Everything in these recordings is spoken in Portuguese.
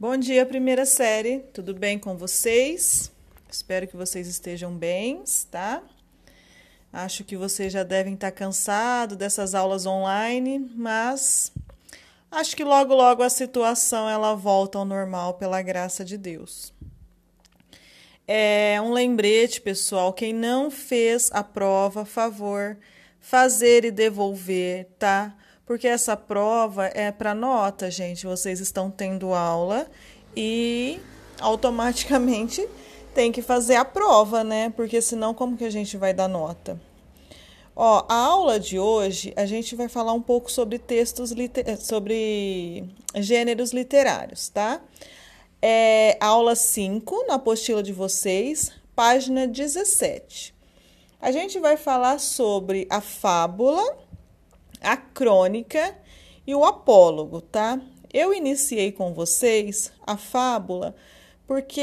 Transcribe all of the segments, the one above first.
Bom dia, primeira série. Tudo bem com vocês? Espero que vocês estejam bem, tá? Acho que vocês já devem estar cansados dessas aulas online, mas acho que logo logo a situação ela volta ao normal pela graça de Deus. É um lembrete, pessoal, quem não fez a prova, favor, fazer e devolver, tá? Porque essa prova é para nota, gente. Vocês estão tendo aula e automaticamente tem que fazer a prova, né? Porque senão como que a gente vai dar nota? Ó, a aula de hoje a gente vai falar um pouco sobre textos sobre gêneros literários, tá? É aula 5, na apostila de vocês, página 17. A gente vai falar sobre a fábula a crônica e o apólogo, tá? Eu iniciei com vocês a fábula porque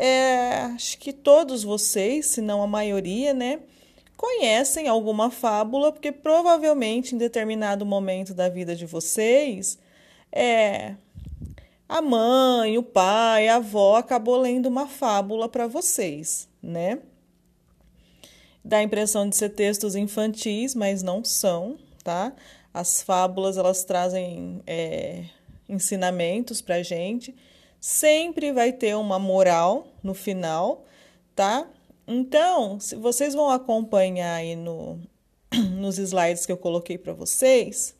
é, acho que todos vocês, se não a maioria, né, conhecem alguma fábula, porque provavelmente em determinado momento da vida de vocês, é, a mãe, o pai, a avó acabou lendo uma fábula para vocês, né? Dá a impressão de ser textos infantis, mas não são, tá? As fábulas elas trazem é, ensinamentos para gente. Sempre vai ter uma moral no final, tá? Então, se vocês vão acompanhar aí no, nos slides que eu coloquei para vocês,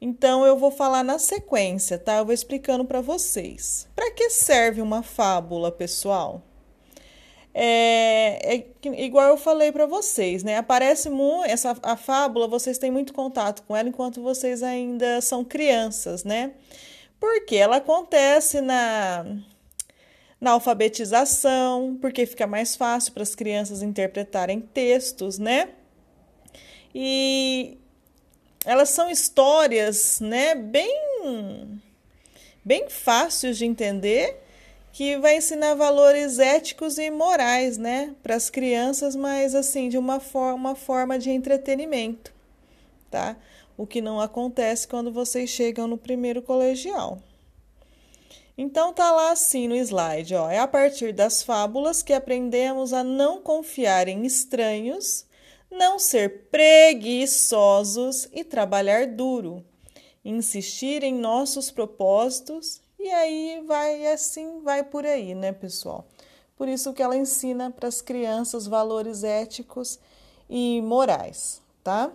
então eu vou falar na sequência, tá? Eu vou explicando para vocês. Para que serve uma fábula, pessoal? É, é, igual eu falei para vocês, né? Aparece muito essa a fábula, vocês têm muito contato com ela enquanto vocês ainda são crianças, né? Porque ela acontece na na alfabetização, porque fica mais fácil para as crianças interpretarem textos, né? E elas são histórias, né, bem bem fáceis de entender que vai ensinar valores éticos e morais, né, para as crianças, mas assim, de uma forma, uma forma de entretenimento, tá? O que não acontece quando vocês chegam no primeiro colegial. Então tá lá assim no slide, ó, é a partir das fábulas que aprendemos a não confiar em estranhos, não ser preguiçosos e trabalhar duro, insistir em nossos propósitos e aí vai assim, vai por aí, né, pessoal? Por isso que ela ensina para as crianças valores éticos e morais, tá?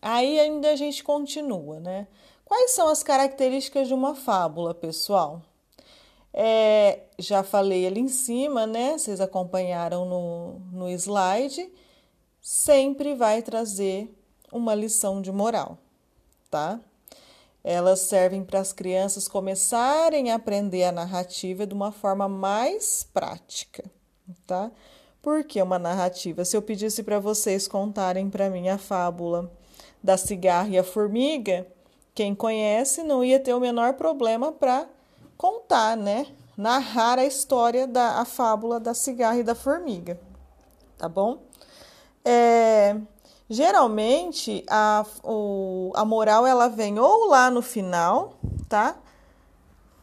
Aí ainda a gente continua, né? Quais são as características de uma fábula, pessoal? É, já falei ali em cima, né? Vocês acompanharam no, no slide. Sempre vai trazer uma lição de moral, tá? Elas servem para as crianças começarem a aprender a narrativa de uma forma mais prática, tá? Porque uma narrativa, se eu pedisse para vocês contarem para mim a fábula da cigarra e a formiga, quem conhece não ia ter o menor problema para contar, né? Narrar a história da a fábula da cigarra e da formiga, tá bom? É, Geralmente, a, o, a moral ela vem ou lá no final, tá?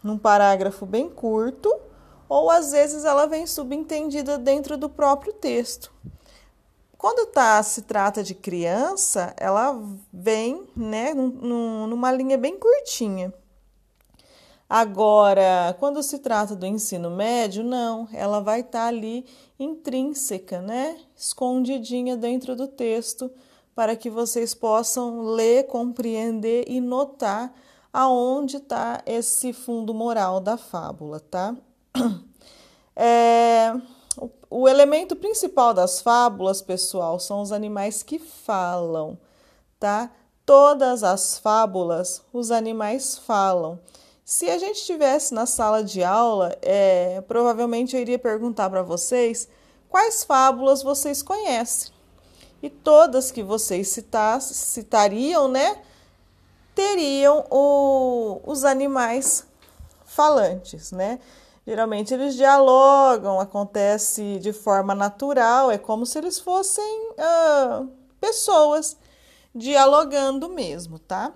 Num parágrafo bem curto, ou às vezes ela vem subentendida dentro do próprio texto. Quando tá, se trata de criança, ela vem né, num, numa linha bem curtinha. Agora, quando se trata do ensino médio, não, ela vai estar tá ali intrínseca, né? Escondidinha dentro do texto, para que vocês possam ler, compreender e notar aonde está esse fundo moral da fábula, tá? É, o, o elemento principal das fábulas, pessoal, são os animais que falam, tá? Todas as fábulas, os animais falam. Se a gente estivesse na sala de aula, é, provavelmente eu iria perguntar para vocês quais fábulas vocês conhecem. E todas que vocês citassem, citariam, né, teriam o, os animais falantes, né? Geralmente eles dialogam, acontece de forma natural, é como se eles fossem pessoas dialogando mesmo, tá?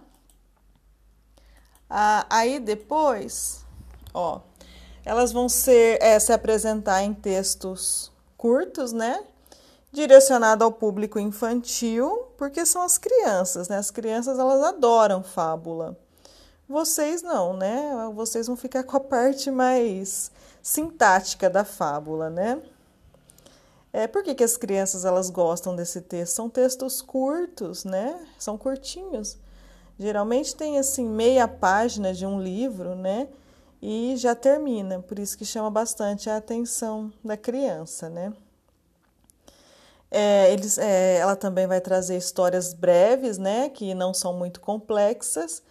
Ah, aí depois, Ó, elas vão ser é, se apresentar em textos curtos, né? Direcionado ao público infantil, porque são as crianças, né? As crianças elas adoram fábula. Vocês não, né? Vocês vão ficar com a parte mais sintática da fábula, né? É, por que, que as crianças elas gostam desse texto? São textos curtos, né? São curtinhos. Geralmente tem assim meia página de um livro, né? E já termina, por isso que chama bastante a atenção da criança, né? É, eles, é, ela também vai trazer histórias breves, né? Que não são muito complexas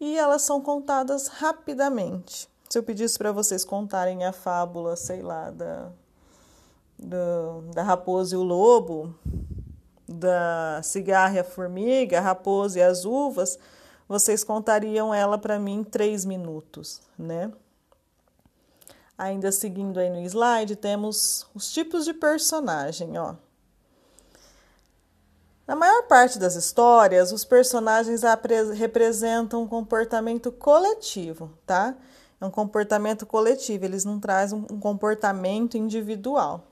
e elas são contadas rapidamente. Se eu pedisse para vocês contarem a fábula, sei lá, da do, da raposa e o lobo, da cigarra e a formiga, a raposa e as uvas, vocês contariam ela para mim em três minutos, né? Ainda seguindo aí no slide, temos os tipos de personagem, ó. Na maior parte das histórias, os personagens representam um comportamento coletivo, tá? É um comportamento coletivo, eles não trazem um comportamento individual.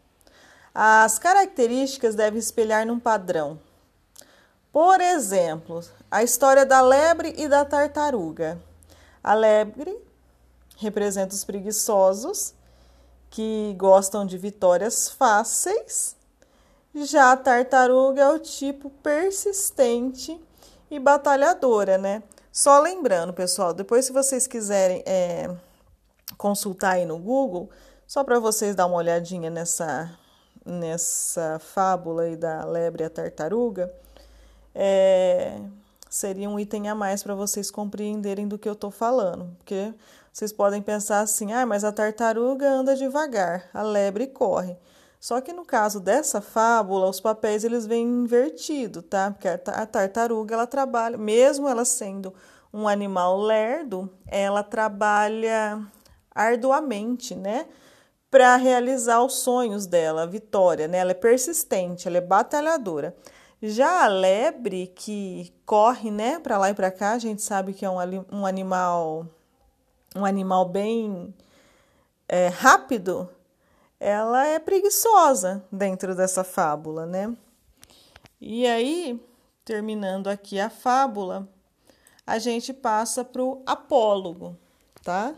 As características devem espelhar num padrão. Por exemplo, a história da lebre e da tartaruga. A lebre representa os preguiçosos que gostam de vitórias fáceis. Já a tartaruga é o tipo persistente e batalhadora, né? Só lembrando, pessoal, depois se vocês quiserem é, consultar aí no Google, só para vocês dar uma olhadinha nessa nessa fábula aí da lebre e a tartaruga, é, seria um item a mais para vocês compreenderem do que eu estou falando. Porque vocês podem pensar assim, ah, mas a tartaruga anda devagar, a lebre corre. Só que no caso dessa fábula, os papéis eles vêm invertidos, tá? Porque a tartaruga ela trabalha, mesmo ela sendo um animal lerdo, ela trabalha arduamente, né? Para realizar os sonhos dela, a vitória, né? Ela é persistente, ela é batalhadora. Já a lebre que corre, né, para lá e para cá, a gente sabe que é um, um animal um animal bem é, rápido, ela é preguiçosa dentro dessa fábula, né? E aí, terminando aqui a fábula, a gente passa para o apólogo, tá?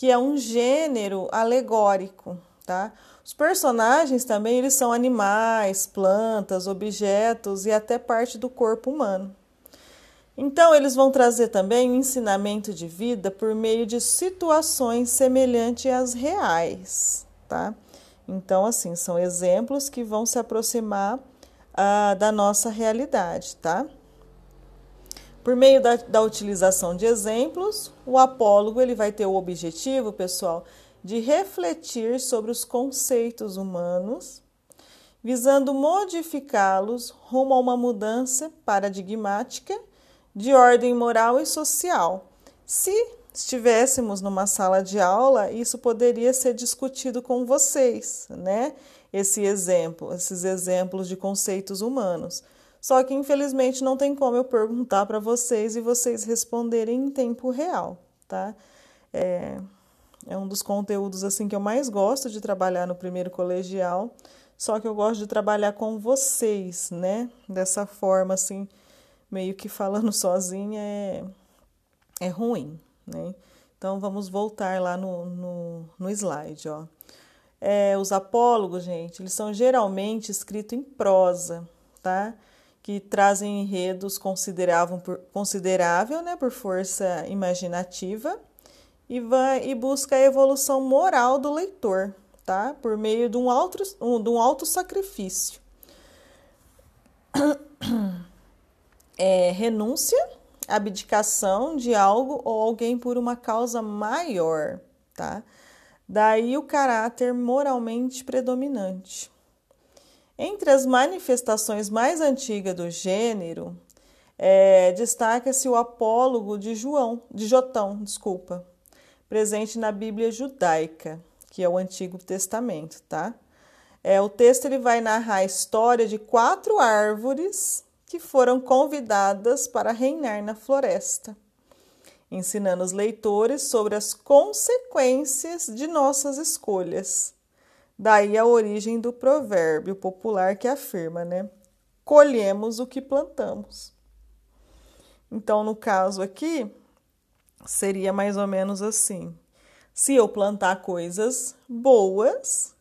Que é um gênero alegórico, tá? Os personagens também eles são animais, plantas, objetos e até parte do corpo humano. Então, eles vão trazer também um ensinamento de vida por meio de situações semelhantes às reais, tá? Então, assim, são exemplos que vão se aproximar uh, da nossa realidade, tá? Por meio da, da utilização de exemplos, o apólogo ele vai ter o objetivo, pessoal, de refletir sobre os conceitos humanos, visando modificá-los rumo a uma mudança paradigmática de ordem moral e social. Se estivéssemos numa sala de aula, isso poderia ser discutido com vocês, né? Esse exemplo, esses exemplos de conceitos humanos. Só que infelizmente não tem como eu perguntar para vocês e vocês responderem em tempo real, tá? É, é um dos conteúdos assim que eu mais gosto de trabalhar no primeiro colegial, só que eu gosto de trabalhar com vocês, né? Dessa forma assim, meio que falando sozinha é, é ruim, né? Então vamos voltar lá no, no, no slide, ó. É, os apólogos, gente, eles são geralmente escritos em prosa, tá? Que trazem enredos considerável considerável, né, por força imaginativa e, vai, e busca a evolução moral do leitor, tá? por meio de um alto, um, de um alto sacrifício. É, renúncia, abdicação de algo ou alguém por uma causa maior, tá? Daí o caráter moralmente predominante. Entre as manifestações mais antigas do gênero, é, destaca-se o apólogo de João, de Jotão, desculpa, presente na Bíblia judaica, que é o Antigo Testamento, tá? É, o texto ele vai narrar a história de quatro árvores que foram convidadas para reinar na floresta. ensinando os leitores sobre as consequências de nossas escolhas. Daí a origem do provérbio popular que afirma, né? Colhemos o que plantamos. Então, no caso aqui, seria mais ou menos assim: se eu plantar coisas boas,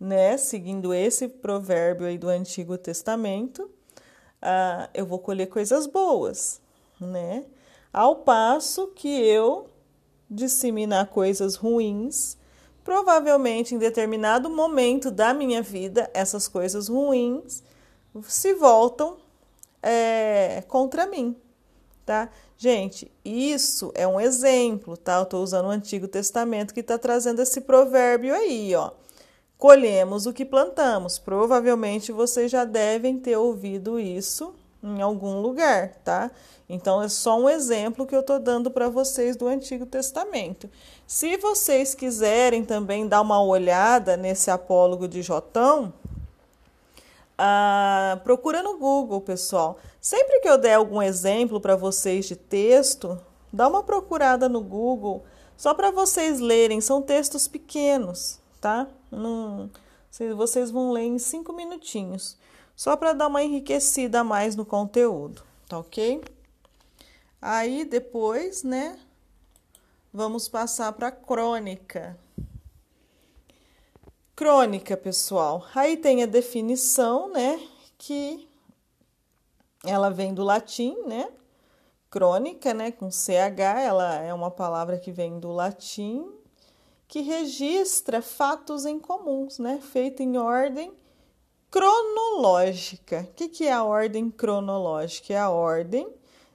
né, seguindo esse provérbio aí do Antigo Testamento, uh, eu vou colher coisas boas, né? Ao passo que eu disseminar coisas ruins, provavelmente em determinado momento da minha vida, essas coisas ruins se voltam é, contra mim, tá? Gente, isso é um exemplo, tá? Eu estou usando o Antigo Testamento que está trazendo esse provérbio aí, ó. Colhemos o que plantamos. Provavelmente vocês já devem ter ouvido isso em algum lugar, tá? Então é só um exemplo que eu estou dando para vocês do Antigo Testamento. Se vocês quiserem também dar uma olhada nesse apólogo de Jotão, ah, procura no Google, pessoal. Sempre que eu der algum exemplo para vocês de texto, dá uma procurada no Google, só para vocês lerem. São textos pequenos, tá? Não, vocês vão ler em cinco minutinhos, só para dar uma enriquecida a mais no conteúdo, tá ok? Aí depois, né? Vamos passar para crônica. Crônica, pessoal. Aí tem a definição, né? Que ela vem do latim, né? Crônica, né? Com CH, ela é uma palavra que vem do latim, que registra fatos em comuns, né? Feita em ordem cronológica. O que, que é a ordem cronológica? É a ordem,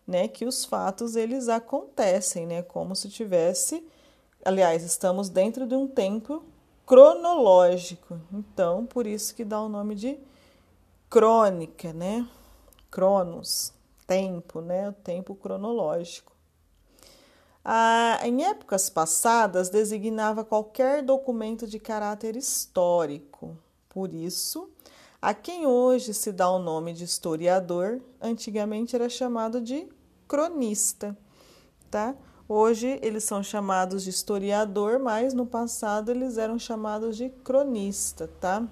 né? Que os fatos eles acontecem, né? Como se tivesse, aliás, estamos dentro de um tempo cronológico. Então, por isso que dá o nome de crônica, né? Cronos, tempo, né? O tempo cronológico. Ah, em épocas passadas, designava qualquer documento de caráter histórico. Por isso, a quem hoje se dá o nome de historiador, antigamente era chamado de cronista, tá? Hoje eles são chamados de historiador, mas no passado eles eram chamados de cronista, tá?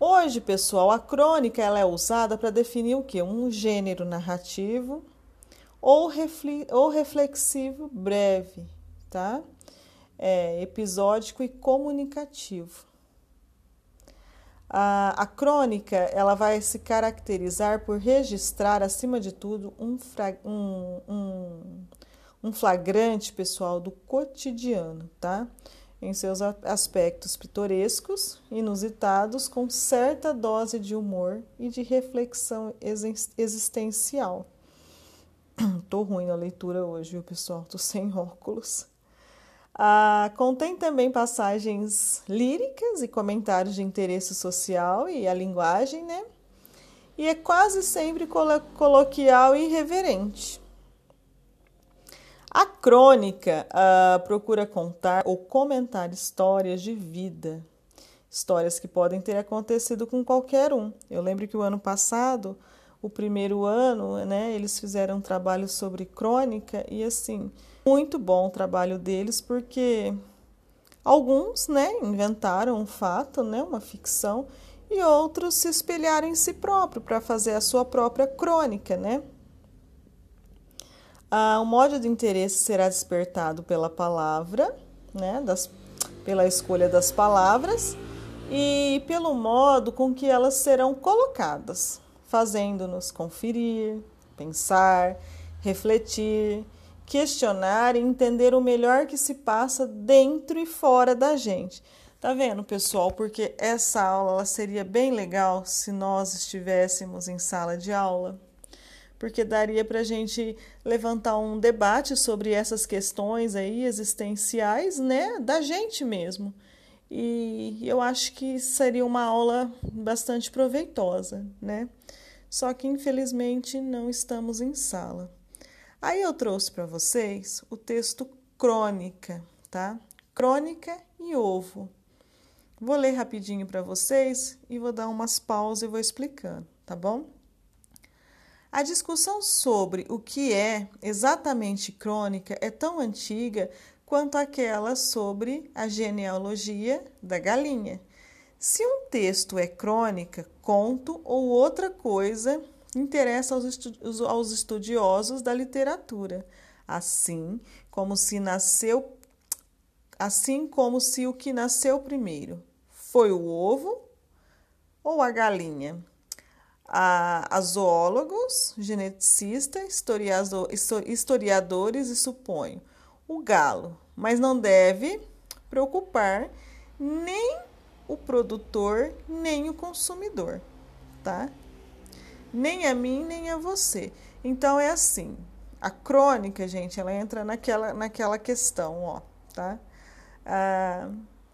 Hoje, pessoal, a crônica ela é usada para definir o que? Um gênero narrativo ou, ou reflexivo breve, tá? É, episódico e comunicativo. A, a crônica ela vai se caracterizar por registrar, acima de tudo, um, um, um um flagrante, pessoal, do cotidiano, tá? Em seus aspectos pitorescos, inusitados, com certa dose de humor e de reflexão existencial. Tô ruim na leitura hoje, viu, pessoal? Tô sem óculos. Ah, contém também passagens líricas e comentários de interesse social e a linguagem, né? E é quase sempre coloquial e irreverente. A crônica uh, procura contar ou comentar histórias de vida, histórias que podem ter acontecido com qualquer um. Eu lembro que o ano passado, o primeiro ano, né, eles fizeram um trabalho sobre crônica e assim, muito bom o trabalho deles porque alguns, né, inventaram um fato, né, uma ficção, e outros se espelharam em si próprio para fazer a sua própria crônica, né? Ah, o modo de interesse será despertado pela palavra, né, das, pela escolha das palavras e pelo modo com que elas serão colocadas, fazendo-nos conferir, pensar, refletir, questionar e entender o melhor que se passa dentro e fora da gente. Tá vendo, pessoal? Porque essa aula seria bem legal se nós estivéssemos em sala de aula porque daria para a gente levantar um debate sobre essas questões aí existenciais, né, da gente mesmo. E eu acho que seria uma aula bastante proveitosa, né? Só que infelizmente não estamos em sala. Aí eu trouxe para vocês o texto crônica, tá? Crônica e ovo. Vou ler rapidinho para vocês e vou dar umas pausas e vou explicando, tá bom? A discussão sobre o que é exatamente crônica é tão antiga quanto aquela sobre a genealogia da galinha. Se um texto é crônica, conto ou outra coisa, interessa aos estudiosos da literatura, assim como se nasceu assim como se o que nasceu primeiro foi o ovo ou a galinha. A, a zoólogos, geneticistas, historiadores e suponho o galo, mas não deve preocupar nem o produtor, nem o consumidor, tá? Nem a mim, nem a você. Então é assim, a crônica, gente, ela entra naquela, naquela questão, ó, tá? Ah,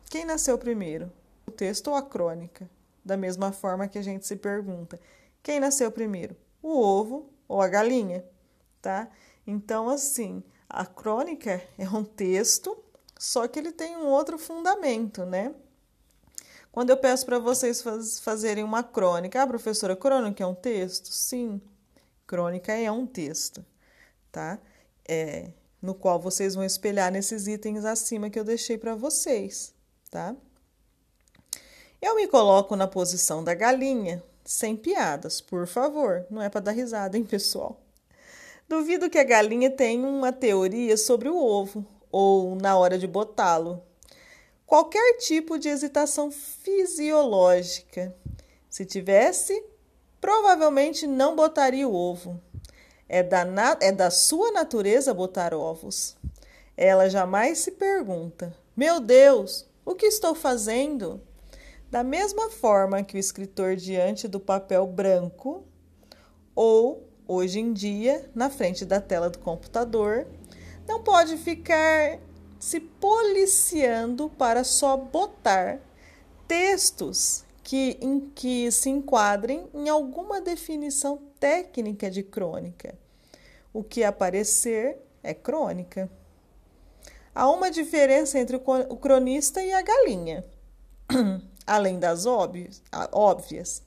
quem nasceu primeiro, o texto ou a crônica? Da mesma forma que a gente se pergunta, quem nasceu primeiro, o ovo ou a galinha, tá? Então, assim, a crônica é um texto, só que ele tem um outro fundamento, né? Quando eu peço para vocês faz, fazerem uma crônica, ah, professora, crônica é um texto? Sim, crônica é um texto, tá? É, no qual vocês vão espelhar nesses itens acima que eu deixei para vocês, tá? Eu me coloco na posição da galinha, sem piadas, por favor, não é para dar risada, hein, pessoal? Duvido que a galinha tenha uma teoria sobre o ovo ou na hora de botá-lo. Qualquer tipo de hesitação fisiológica. Se tivesse, provavelmente não botaria o ovo. É da, é da sua natureza botar ovos. Ela jamais se pergunta: Meu Deus, o que estou fazendo? Da mesma forma que o escritor diante do papel branco ou hoje em dia, na frente da tela do computador, não pode ficar se policiando para só botar textos que, em que se enquadrem em alguma definição técnica de crônica. O que aparecer é crônica. Há uma diferença entre o cronista e a galinha, além das óbvias.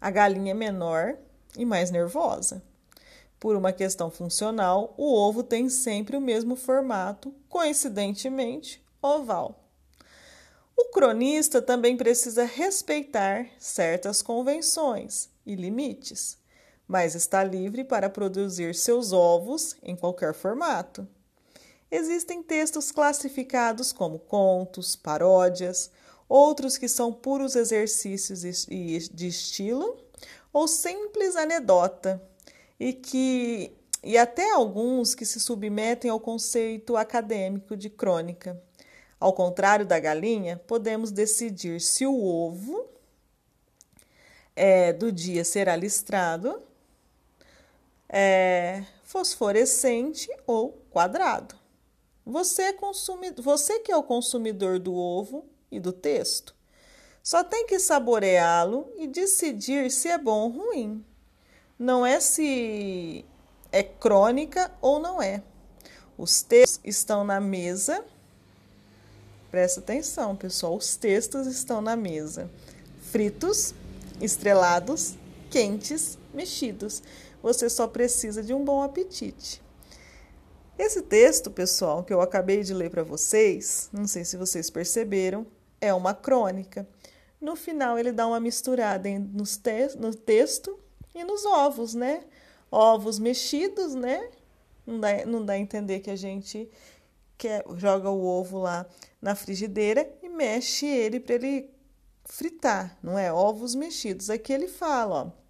A galinha é menor e mais nervosa. Por uma questão funcional, o ovo tem sempre o mesmo formato, coincidentemente oval. O cronista também precisa respeitar certas convenções e limites, mas está livre para produzir seus ovos em qualquer formato. Existem textos classificados como contos, paródias, outros que são puros exercícios de estilo ou simples anedota, e que e até alguns que se submetem ao conceito acadêmico de crônica. Ao contrário da galinha, podemos decidir se o ovo é, do dia será listrado, é, fosforescente ou quadrado. Você, é consumi você que é o consumidor do ovo e do texto, só tem que saboreá-lo e decidir se é bom ou ruim. Não é se é crônica ou não é. Os textos estão na mesa. Presta atenção, pessoal. Os textos estão na mesa. Fritos, estrelados, quentes, mexidos. Você só precisa de um bom apetite. Esse texto, pessoal, que eu acabei de ler para vocês, não sei se vocês perceberam, é uma crônica. No final, ele dá uma misturada no texto e nos ovos, né? Ovos mexidos, né? Não dá, não dá a entender que a gente quer, joga o ovo lá na frigideira e mexe ele para ele fritar, não é? Ovos mexidos. Aqui ele fala, ó.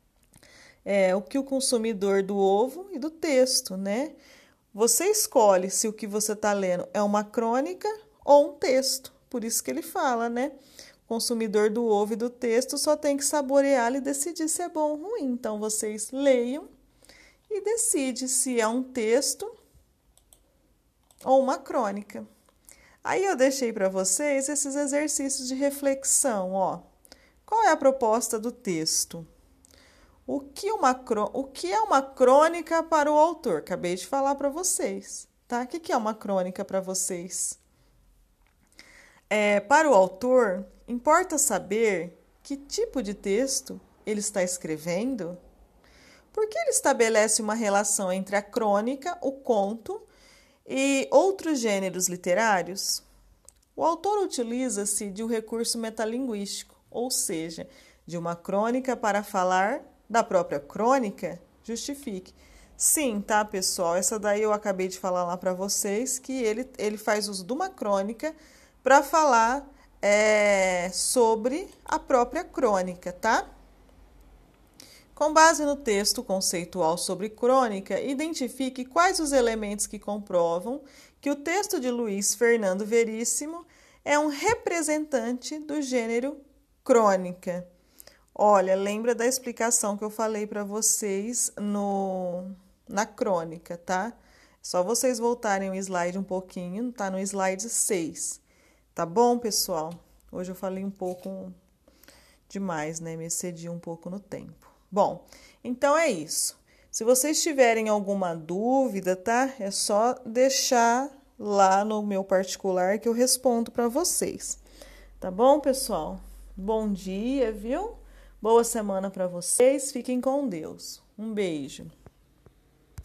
É, o que o consumidor do ovo e do texto, né? Você escolhe se o que você está lendo é uma crônica ou um texto. Por isso que ele fala, né? Consumidor do ovo e do texto só tem que saboreá-lo e decidir se é bom ou ruim. Então, vocês leiam e decide se é um texto ou uma crônica. Aí eu deixei para vocês esses exercícios de reflexão, ó. Qual é a proposta do texto? O que, uma, o que é uma crônica para o autor? Acabei de falar para vocês, tá? O que é uma crônica para vocês? É, para o autor, Importa saber que tipo de texto ele está escrevendo? Porque ele estabelece uma relação entre a crônica, o conto e outros gêneros literários. O autor utiliza-se de um recurso metalinguístico, ou seja, de uma crônica para falar da própria crônica, justifique. Sim, tá, pessoal? Essa daí eu acabei de falar lá para vocês que ele, ele faz uso de uma crônica para falar é, sobre a própria crônica, tá? Com base no texto conceitual sobre crônica, identifique quais os elementos que comprovam que o texto de Luiz Fernando Veríssimo é um representante do gênero crônica. Olha, lembra da explicação que eu falei para vocês no na crônica, tá? Só vocês voltarem o slide um pouquinho, tá no slide 6. Tá bom, pessoal? Hoje eu falei um pouco demais, né? Me excedi um pouco no tempo. Bom, então é isso. Se vocês tiverem alguma dúvida, tá? É só deixar lá no meu particular que eu respondo para vocês. Tá bom, pessoal? Bom dia, viu? Boa semana para vocês. Fiquem com Deus. Um beijo.